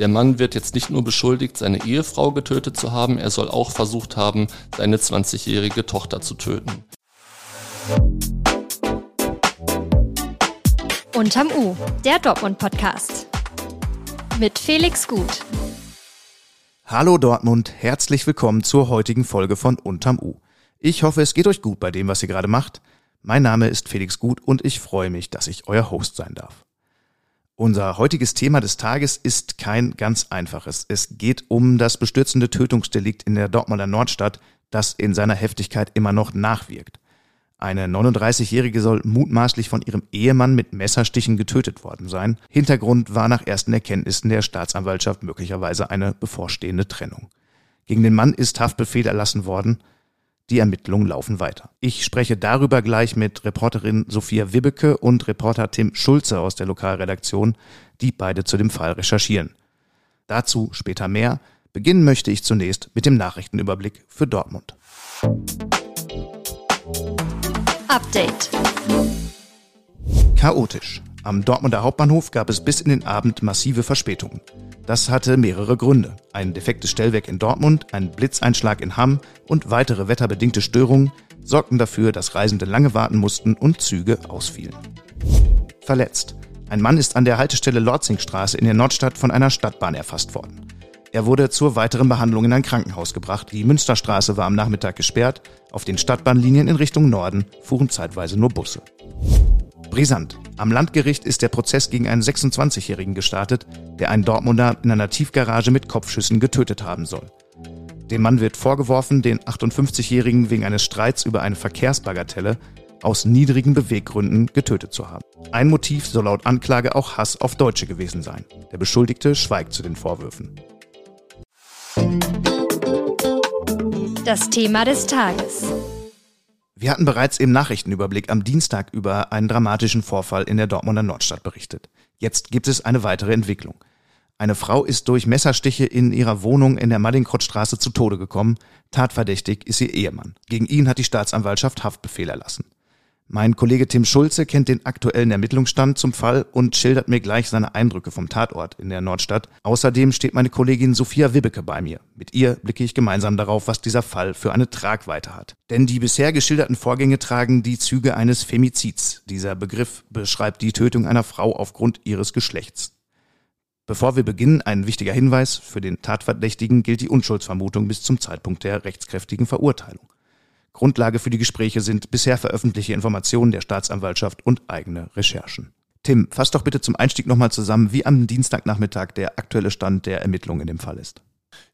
Der Mann wird jetzt nicht nur beschuldigt, seine Ehefrau getötet zu haben, er soll auch versucht haben, seine 20-jährige Tochter zu töten. Unterm U, der Dortmund-Podcast. Mit Felix Gut. Hallo Dortmund, herzlich willkommen zur heutigen Folge von Unterm U. Ich hoffe, es geht euch gut bei dem, was ihr gerade macht. Mein Name ist Felix Gut und ich freue mich, dass ich euer Host sein darf. Unser heutiges Thema des Tages ist kein ganz einfaches. Es geht um das bestürzende Tötungsdelikt in der Dortmunder Nordstadt, das in seiner Heftigkeit immer noch nachwirkt. Eine 39-Jährige soll mutmaßlich von ihrem Ehemann mit Messerstichen getötet worden sein. Hintergrund war nach ersten Erkenntnissen der Staatsanwaltschaft möglicherweise eine bevorstehende Trennung. Gegen den Mann ist Haftbefehl erlassen worden. Die Ermittlungen laufen weiter. Ich spreche darüber gleich mit Reporterin Sophia Wibbeke und Reporter Tim Schulze aus der Lokalredaktion, die beide zu dem Fall recherchieren. Dazu später mehr. Beginnen möchte ich zunächst mit dem Nachrichtenüberblick für Dortmund. Update. Chaotisch. Am Dortmunder Hauptbahnhof gab es bis in den Abend massive Verspätungen. Das hatte mehrere Gründe. Ein defektes Stellwerk in Dortmund, ein Blitzeinschlag in Hamm und weitere wetterbedingte Störungen sorgten dafür, dass Reisende lange warten mussten und Züge ausfielen. Verletzt. Ein Mann ist an der Haltestelle Lorzingstraße in der Nordstadt von einer Stadtbahn erfasst worden. Er wurde zur weiteren Behandlung in ein Krankenhaus gebracht. Die Münsterstraße war am Nachmittag gesperrt. Auf den Stadtbahnlinien in Richtung Norden fuhren zeitweise nur Busse. Brisant. Am Landgericht ist der Prozess gegen einen 26-Jährigen gestartet, der einen Dortmunder in einer Tiefgarage mit Kopfschüssen getötet haben soll. Dem Mann wird vorgeworfen, den 58-Jährigen wegen eines Streits über eine Verkehrsbagatelle aus niedrigen Beweggründen getötet zu haben. Ein Motiv soll laut Anklage auch Hass auf Deutsche gewesen sein. Der Beschuldigte schweigt zu den Vorwürfen. Das Thema des Tages. Wir hatten bereits im Nachrichtenüberblick am Dienstag über einen dramatischen Vorfall in der Dortmunder Nordstadt berichtet. Jetzt gibt es eine weitere Entwicklung. Eine Frau ist durch Messerstiche in ihrer Wohnung in der Mallingkrottstraße zu Tode gekommen. Tatverdächtig ist ihr Ehemann. Gegen ihn hat die Staatsanwaltschaft Haftbefehl erlassen. Mein Kollege Tim Schulze kennt den aktuellen Ermittlungsstand zum Fall und schildert mir gleich seine Eindrücke vom Tatort in der Nordstadt. Außerdem steht meine Kollegin Sophia Wibbeke bei mir. Mit ihr blicke ich gemeinsam darauf, was dieser Fall für eine Tragweite hat. Denn die bisher geschilderten Vorgänge tragen die Züge eines Femizids. Dieser Begriff beschreibt die Tötung einer Frau aufgrund ihres Geschlechts. Bevor wir beginnen, ein wichtiger Hinweis. Für den Tatverdächtigen gilt die Unschuldsvermutung bis zum Zeitpunkt der rechtskräftigen Verurteilung. Grundlage für die Gespräche sind bisher veröffentlichte Informationen der Staatsanwaltschaft und eigene Recherchen. Tim, fass doch bitte zum Einstieg nochmal zusammen, wie am Dienstagnachmittag der aktuelle Stand der Ermittlungen in dem Fall ist.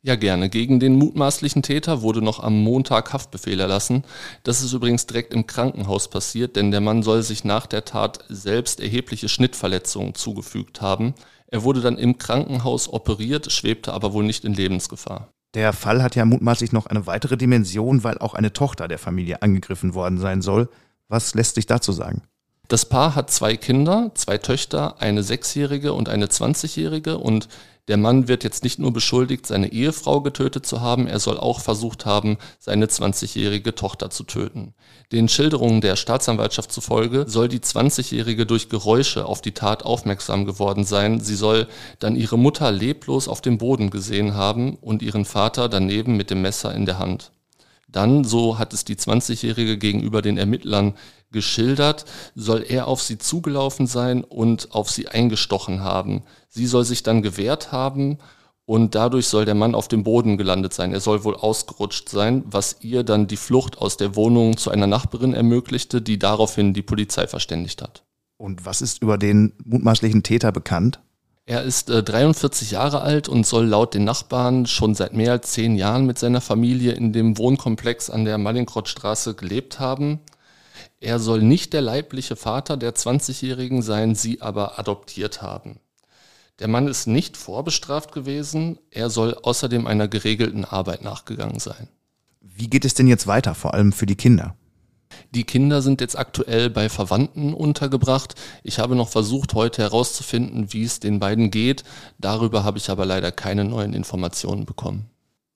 Ja, gerne. Gegen den mutmaßlichen Täter wurde noch am Montag Haftbefehl erlassen. Das ist übrigens direkt im Krankenhaus passiert, denn der Mann soll sich nach der Tat selbst erhebliche Schnittverletzungen zugefügt haben. Er wurde dann im Krankenhaus operiert, schwebte aber wohl nicht in Lebensgefahr. Der Fall hat ja mutmaßlich noch eine weitere Dimension, weil auch eine Tochter der Familie angegriffen worden sein soll. Was lässt sich dazu sagen? Das Paar hat zwei Kinder, zwei Töchter, eine sechsjährige und eine zwanzigjährige und der Mann wird jetzt nicht nur beschuldigt, seine Ehefrau getötet zu haben, er soll auch versucht haben, seine 20-jährige Tochter zu töten. Den Schilderungen der Staatsanwaltschaft zufolge soll die 20-jährige durch Geräusche auf die Tat aufmerksam geworden sein. Sie soll dann ihre Mutter leblos auf dem Boden gesehen haben und ihren Vater daneben mit dem Messer in der Hand. Dann, so hat es die 20-Jährige gegenüber den Ermittlern geschildert, soll er auf sie zugelaufen sein und auf sie eingestochen haben. Sie soll sich dann gewehrt haben und dadurch soll der Mann auf dem Boden gelandet sein. Er soll wohl ausgerutscht sein, was ihr dann die Flucht aus der Wohnung zu einer Nachbarin ermöglichte, die daraufhin die Polizei verständigt hat. Und was ist über den mutmaßlichen Täter bekannt? Er ist äh, 43 Jahre alt und soll laut den Nachbarn schon seit mehr als zehn Jahren mit seiner Familie in dem Wohnkomplex an der Mallinkrottstraße gelebt haben. Er soll nicht der leibliche Vater der 20-Jährigen sein, sie aber adoptiert haben. Der Mann ist nicht vorbestraft gewesen, er soll außerdem einer geregelten Arbeit nachgegangen sein. Wie geht es denn jetzt weiter, vor allem für die Kinder? Die Kinder sind jetzt aktuell bei Verwandten untergebracht. Ich habe noch versucht, heute herauszufinden, wie es den beiden geht. Darüber habe ich aber leider keine neuen Informationen bekommen.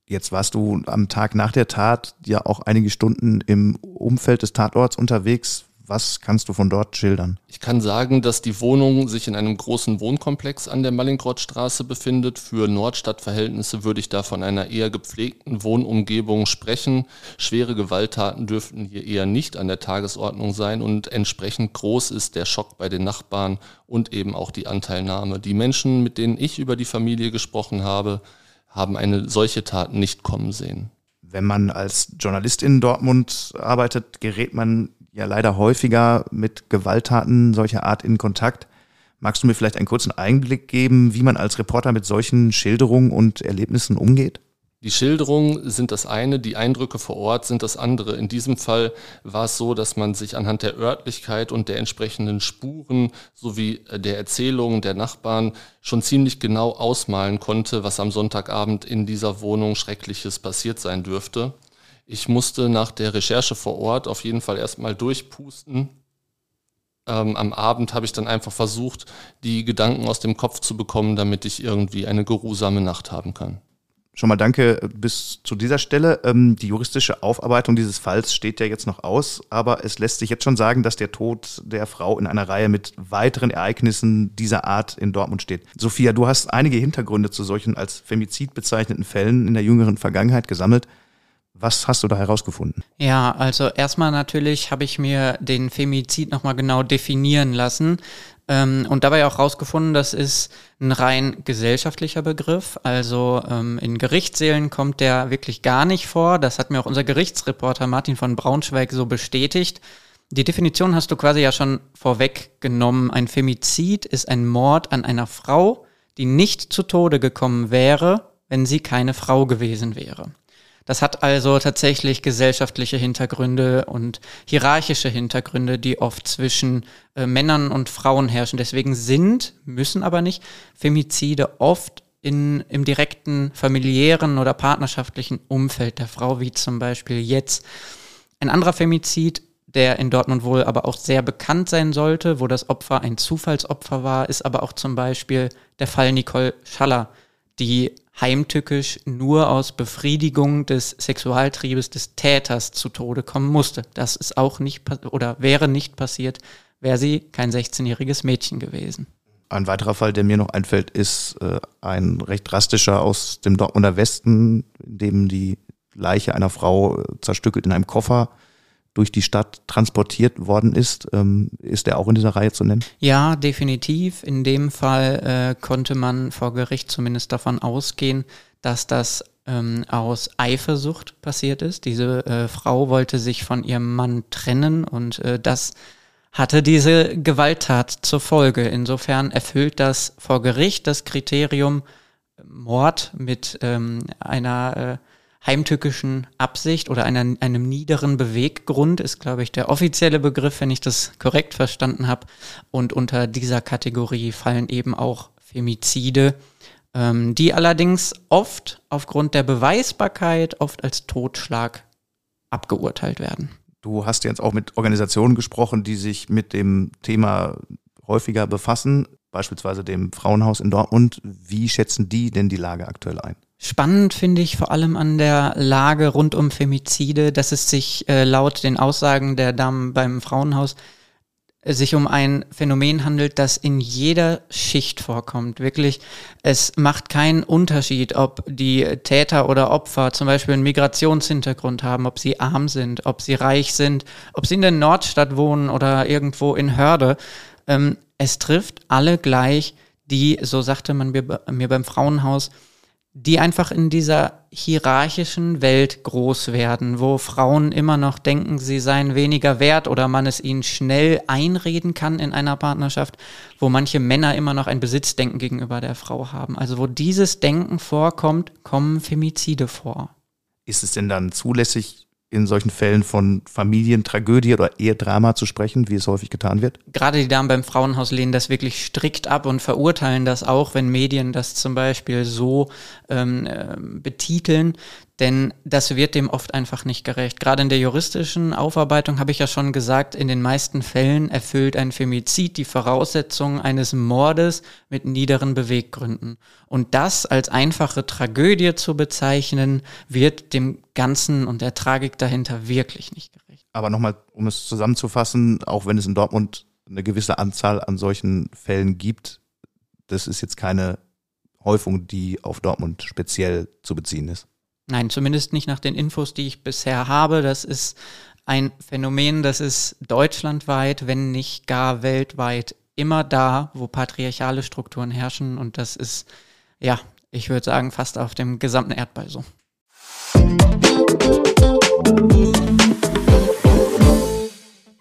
Jetzt warst du am Tag nach der Tat ja auch einige Stunden im Umfeld des Tatorts unterwegs. Was kannst du von dort schildern? Ich kann sagen, dass die Wohnung sich in einem großen Wohnkomplex an der Mallinckrodtstraße befindet. Für Nordstadtverhältnisse würde ich da von einer eher gepflegten Wohnumgebung sprechen. Schwere Gewalttaten dürften hier eher nicht an der Tagesordnung sein und entsprechend groß ist der Schock bei den Nachbarn und eben auch die Anteilnahme. Die Menschen, mit denen ich über die Familie gesprochen habe, haben eine solche Tat nicht kommen sehen. Wenn man als Journalist in Dortmund arbeitet, gerät man ja leider häufiger mit Gewalttaten solcher Art in Kontakt. Magst du mir vielleicht einen kurzen Einblick geben, wie man als Reporter mit solchen Schilderungen und Erlebnissen umgeht? Die Schilderungen sind das eine, die Eindrücke vor Ort sind das andere. In diesem Fall war es so, dass man sich anhand der Örtlichkeit und der entsprechenden Spuren sowie der Erzählungen der Nachbarn schon ziemlich genau ausmalen konnte, was am Sonntagabend in dieser Wohnung Schreckliches passiert sein dürfte. Ich musste nach der Recherche vor Ort auf jeden Fall erstmal durchpusten. Ähm, am Abend habe ich dann einfach versucht, die Gedanken aus dem Kopf zu bekommen, damit ich irgendwie eine geruhsame Nacht haben kann. Schon mal danke bis zu dieser Stelle. Ähm, die juristische Aufarbeitung dieses Falls steht ja jetzt noch aus, aber es lässt sich jetzt schon sagen, dass der Tod der Frau in einer Reihe mit weiteren Ereignissen dieser Art in Dortmund steht. Sophia, du hast einige Hintergründe zu solchen als Femizid bezeichneten Fällen in der jüngeren Vergangenheit gesammelt. Was hast du da herausgefunden? Ja, also erstmal natürlich habe ich mir den Femizid nochmal genau definieren lassen ähm, und dabei auch herausgefunden, das ist ein rein gesellschaftlicher Begriff. Also ähm, in Gerichtssälen kommt der wirklich gar nicht vor. Das hat mir auch unser Gerichtsreporter Martin von Braunschweig so bestätigt. Die Definition hast du quasi ja schon vorweggenommen. Ein Femizid ist ein Mord an einer Frau, die nicht zu Tode gekommen wäre, wenn sie keine Frau gewesen wäre. Das hat also tatsächlich gesellschaftliche Hintergründe und hierarchische Hintergründe, die oft zwischen äh, Männern und Frauen herrschen. Deswegen sind, müssen aber nicht, Femizide oft in, im direkten familiären oder partnerschaftlichen Umfeld der Frau, wie zum Beispiel jetzt. Ein anderer Femizid, der in Dortmund wohl aber auch sehr bekannt sein sollte, wo das Opfer ein Zufallsopfer war, ist aber auch zum Beispiel der Fall Nicole Schaller, die heimtückisch nur aus Befriedigung des Sexualtriebes des Täters zu Tode kommen musste. Das ist auch nicht oder wäre nicht passiert, wäre sie kein 16-jähriges Mädchen gewesen. Ein weiterer Fall, der mir noch einfällt, ist äh, ein recht drastischer aus dem Dortmunder Westen, in dem die Leiche einer Frau äh, zerstückelt in einem Koffer durch die Stadt transportiert worden ist. Ähm, ist der auch in dieser Reihe zu nennen? Ja, definitiv. In dem Fall äh, konnte man vor Gericht zumindest davon ausgehen, dass das ähm, aus Eifersucht passiert ist. Diese äh, Frau wollte sich von ihrem Mann trennen und äh, das hatte diese Gewalttat zur Folge. Insofern erfüllt das vor Gericht das Kriterium Mord mit ähm, einer äh, heimtückischen Absicht oder einer, einem niederen Beweggrund ist, glaube ich, der offizielle Begriff, wenn ich das korrekt verstanden habe. Und unter dieser Kategorie fallen eben auch Femizide, ähm, die allerdings oft aufgrund der Beweisbarkeit oft als Totschlag abgeurteilt werden. Du hast jetzt auch mit Organisationen gesprochen, die sich mit dem Thema häufiger befassen, beispielsweise dem Frauenhaus in Dortmund. Wie schätzen die denn die Lage aktuell ein? Spannend finde ich vor allem an der Lage rund um Femizide, dass es sich äh, laut den Aussagen der Damen beim Frauenhaus äh, sich um ein Phänomen handelt, das in jeder Schicht vorkommt. Wirklich, es macht keinen Unterschied, ob die Täter oder Opfer zum Beispiel einen Migrationshintergrund haben, ob sie arm sind, ob sie reich sind, ob sie in der Nordstadt wohnen oder irgendwo in Hörde. Ähm, es trifft alle gleich, die, so sagte man mir, mir beim Frauenhaus, die einfach in dieser hierarchischen Welt groß werden, wo Frauen immer noch denken, sie seien weniger wert oder man es ihnen schnell einreden kann in einer Partnerschaft, wo manche Männer immer noch ein Besitzdenken gegenüber der Frau haben. Also wo dieses Denken vorkommt, kommen Femizide vor. Ist es denn dann zulässig, in solchen Fällen von Familientragödie oder Ehedrama zu sprechen, wie es häufig getan wird? Gerade die Damen beim Frauenhaus lehnen das wirklich strikt ab und verurteilen das auch, wenn Medien das zum Beispiel so ähm, äh, betiteln. Denn das wird dem oft einfach nicht gerecht. Gerade in der juristischen Aufarbeitung habe ich ja schon gesagt, in den meisten Fällen erfüllt ein Femizid die Voraussetzungen eines Mordes mit niederen Beweggründen. Und das als einfache Tragödie zu bezeichnen, wird dem Ganzen und der Tragik dahinter wirklich nicht gerecht. Aber nochmal, um es zusammenzufassen, auch wenn es in Dortmund eine gewisse Anzahl an solchen Fällen gibt, das ist jetzt keine Häufung, die auf Dortmund speziell zu beziehen ist. Nein, zumindest nicht nach den Infos, die ich bisher habe. Das ist ein Phänomen, das ist deutschlandweit, wenn nicht gar weltweit immer da, wo patriarchale Strukturen herrschen. Und das ist, ja, ich würde sagen, fast auf dem gesamten Erdball so.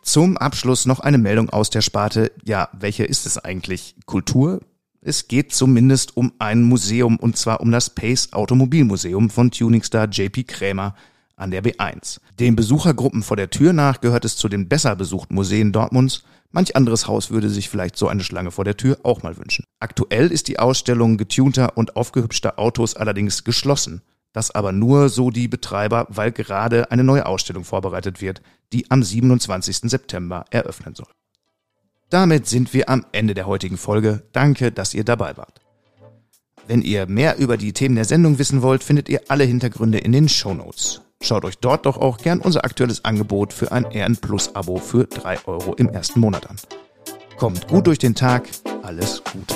Zum Abschluss noch eine Meldung aus der Sparte, ja, welche ist es eigentlich? Kultur? Es geht zumindest um ein Museum und zwar um das Pace Automobilmuseum von Tuningstar JP Krämer an der B1. Den Besuchergruppen vor der Tür nach gehört es zu den besser besuchten Museen Dortmunds. Manch anderes Haus würde sich vielleicht so eine Schlange vor der Tür auch mal wünschen. Aktuell ist die Ausstellung getunter und aufgehübschter Autos allerdings geschlossen. Das aber nur so die Betreiber, weil gerade eine neue Ausstellung vorbereitet wird, die am 27. September eröffnen soll. Damit sind wir am Ende der heutigen Folge. Danke, dass ihr dabei wart. Wenn ihr mehr über die Themen der Sendung wissen wollt, findet ihr alle Hintergründe in den Show Notes. Schaut euch dort doch auch gern unser aktuelles Angebot für ein RN Plus Abo für 3 Euro im ersten Monat an. Kommt gut durch den Tag, alles Gute.